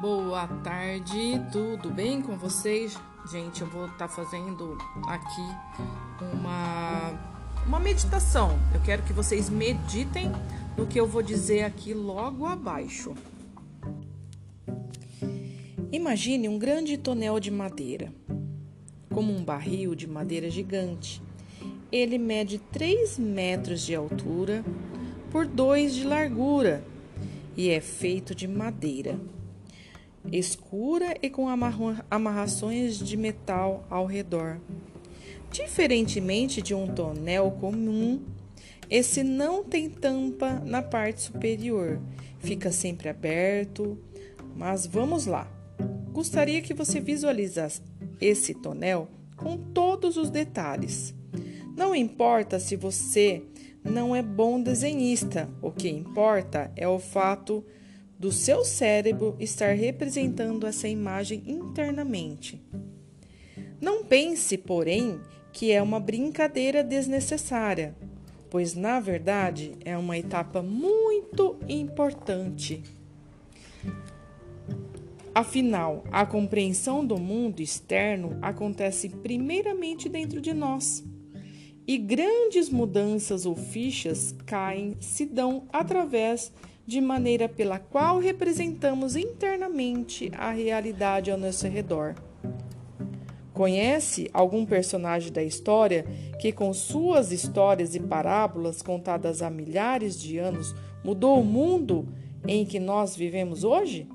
Boa tarde, tudo bem com vocês? Gente, eu vou estar tá fazendo aqui uma, uma meditação. Eu quero que vocês meditem no que eu vou dizer aqui logo abaixo. Imagine um grande tonel de madeira, como um barril de madeira gigante. Ele mede 3 metros de altura por 2 de largura e é feito de madeira escura e com amarrações de metal ao redor. Diferentemente de um tonel comum, esse não tem tampa na parte superior, fica sempre aberto. Mas vamos lá. Gostaria que você visualizasse esse tonel com todos os detalhes. Não importa se você não é bom desenhista, o que importa é o fato do seu cérebro estar representando essa imagem internamente. Não pense, porém, que é uma brincadeira desnecessária, pois na verdade é uma etapa muito importante. Afinal, a compreensão do mundo externo acontece primeiramente dentro de nós. E grandes mudanças ou fichas caem se dão através de maneira pela qual representamos internamente a realidade ao nosso redor. Conhece algum personagem da história que, com suas histórias e parábolas contadas há milhares de anos, mudou o mundo em que nós vivemos hoje?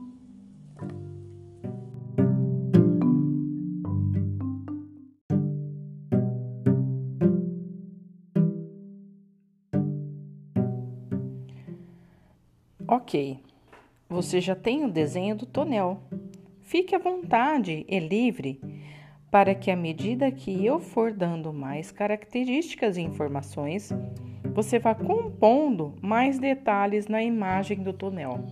Ok, você já tem o desenho do tonel. Fique à vontade e livre para que, à medida que eu for dando mais características e informações, você vá compondo mais detalhes na imagem do tonel.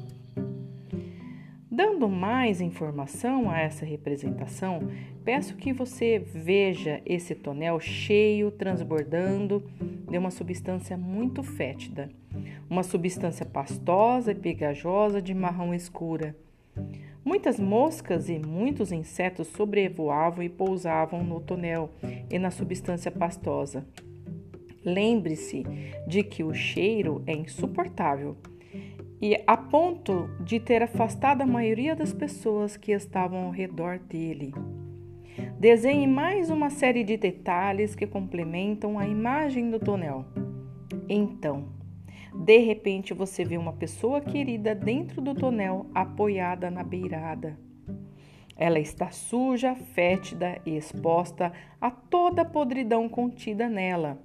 Dando mais informação a essa representação, peço que você veja esse tonel cheio, transbordando de uma substância muito fétida uma substância pastosa e pegajosa de marrom escura. Muitas moscas e muitos insetos sobrevoavam e pousavam no tonel e na substância pastosa. Lembre-se de que o cheiro é insuportável e a ponto de ter afastado a maioria das pessoas que estavam ao redor dele. Desenhe mais uma série de detalhes que complementam a imagem do tonel. Então, de repente você vê uma pessoa querida dentro do tonel, apoiada na beirada. Ela está suja, fétida e exposta a toda a podridão contida nela.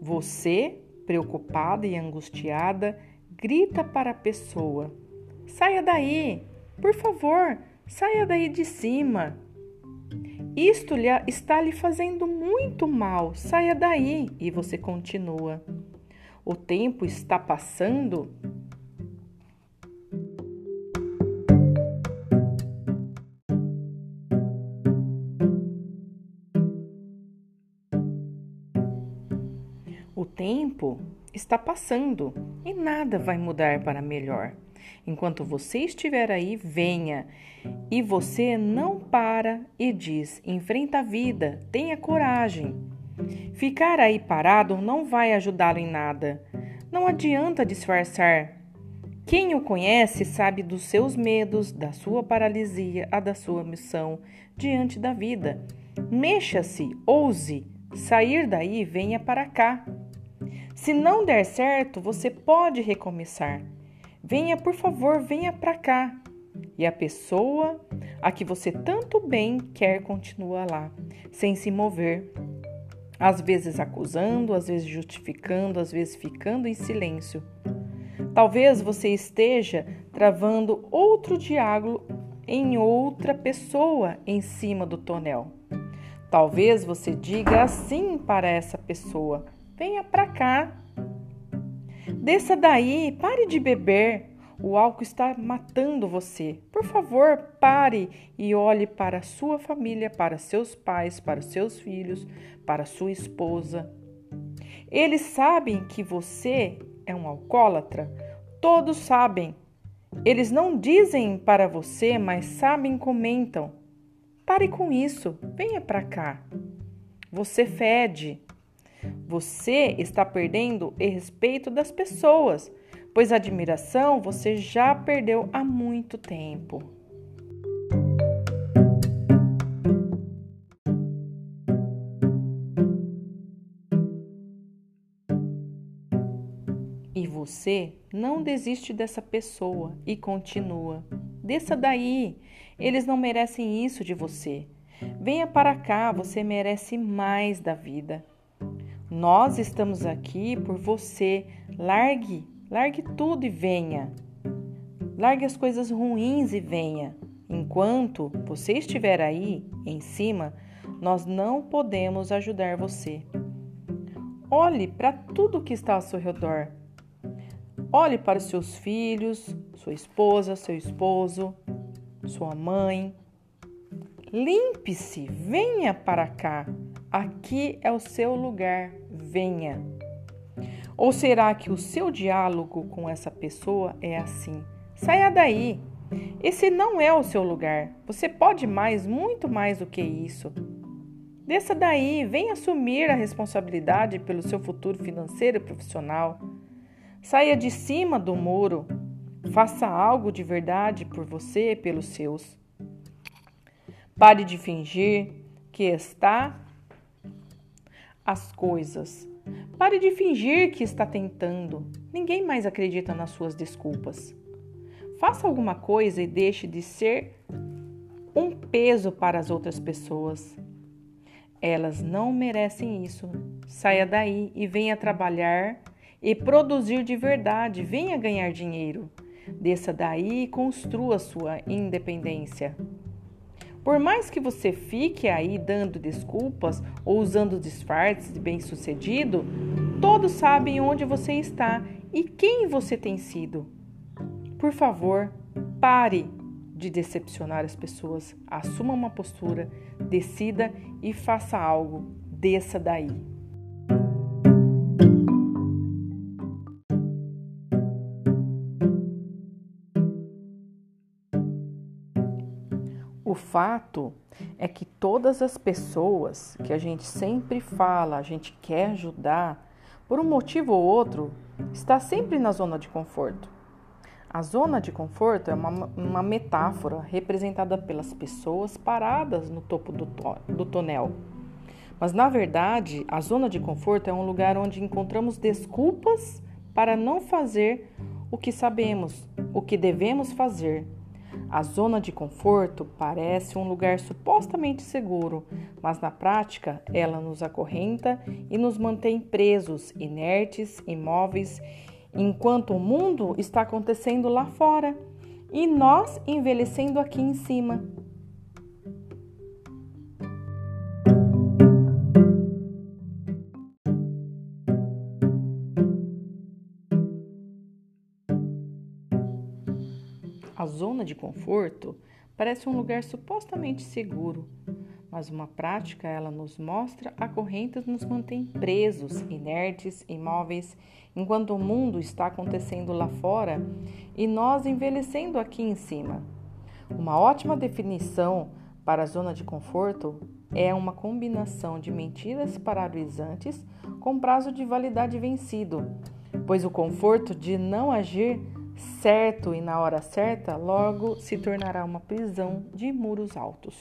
Você, preocupada e angustiada, grita para a pessoa: Saia daí! Por favor, saia daí de cima! Isto está lhe fazendo muito mal, saia daí! E você continua. O tempo está passando? O tempo está passando e nada vai mudar para melhor. Enquanto você estiver aí, venha. E você não para e diz: enfrenta a vida, tenha coragem. Ficar aí parado não vai ajudá-lo em nada. Não adianta disfarçar. Quem o conhece sabe dos seus medos, da sua paralisia, a da sua missão diante da vida. Mexa-se, ouse, sair daí, venha para cá. Se não der certo, você pode recomeçar. Venha, por favor, venha para cá. E a pessoa a que você tanto bem quer continua lá, sem se mover às vezes acusando, às vezes justificando, às vezes ficando em silêncio. Talvez você esteja travando outro diálogo em outra pessoa em cima do tonel. Talvez você diga assim para essa pessoa: venha para cá. Desça daí, pare de beber. O álcool está matando você. Por favor, pare e olhe para sua família, para seus pais, para seus filhos, para sua esposa. Eles sabem que você é um alcoólatra? Todos sabem. Eles não dizem para você, mas sabem, comentam. Pare com isso, venha para cá. Você fede. Você está perdendo o respeito das pessoas, pois admiração você já perdeu há muito tempo. E você não desiste dessa pessoa e continua. Desça daí. Eles não merecem isso de você. Venha para cá, você merece mais da vida. Nós estamos aqui por você. Largue, largue tudo e venha. Largue as coisas ruins e venha. Enquanto você estiver aí, em cima, nós não podemos ajudar você. Olhe para tudo que está ao seu redor. Olhe para os seus filhos, sua esposa, seu esposo, sua mãe. Limpe-se, venha para cá. Aqui é o seu lugar, venha. Ou será que o seu diálogo com essa pessoa é assim? Saia daí. Esse não é o seu lugar. Você pode mais, muito mais do que isso. Desça daí, venha assumir a responsabilidade pelo seu futuro financeiro e profissional. Saia de cima do muro. Faça algo de verdade por você e pelos seus. Pare de fingir que está as coisas. Pare de fingir que está tentando. Ninguém mais acredita nas suas desculpas. Faça alguma coisa e deixe de ser um peso para as outras pessoas. Elas não merecem isso. Saia daí e venha trabalhar e produzir de verdade, venha ganhar dinheiro. Desça daí e construa sua independência. Por mais que você fique aí dando desculpas ou usando disfarces de bem-sucedido, todos sabem onde você está e quem você tem sido. Por favor, pare de decepcionar as pessoas. Assuma uma postura, decida e faça algo. Desça daí. O fato é que todas as pessoas que a gente sempre fala, a gente quer ajudar, por um motivo ou outro, está sempre na zona de conforto. A zona de conforto é uma, uma metáfora representada pelas pessoas paradas no topo do, to, do tonel. Mas na verdade, a zona de conforto é um lugar onde encontramos desculpas para não fazer o que sabemos, o que devemos fazer, a zona de conforto parece um lugar supostamente seguro, mas na prática ela nos acorrenta e nos mantém presos, inertes, imóveis, enquanto o mundo está acontecendo lá fora e nós envelhecendo aqui em cima. Zona de conforto parece um lugar supostamente seguro, mas uma prática ela nos mostra a corrente nos mantém presos, inertes, imóveis, enquanto o mundo está acontecendo lá fora e nós envelhecendo aqui em cima. Uma ótima definição para a zona de conforto é uma combinação de mentiras paralisantes com prazo de validade vencido, pois o conforto de não agir certo e na hora certa, logo se tornará uma prisão de muros altos.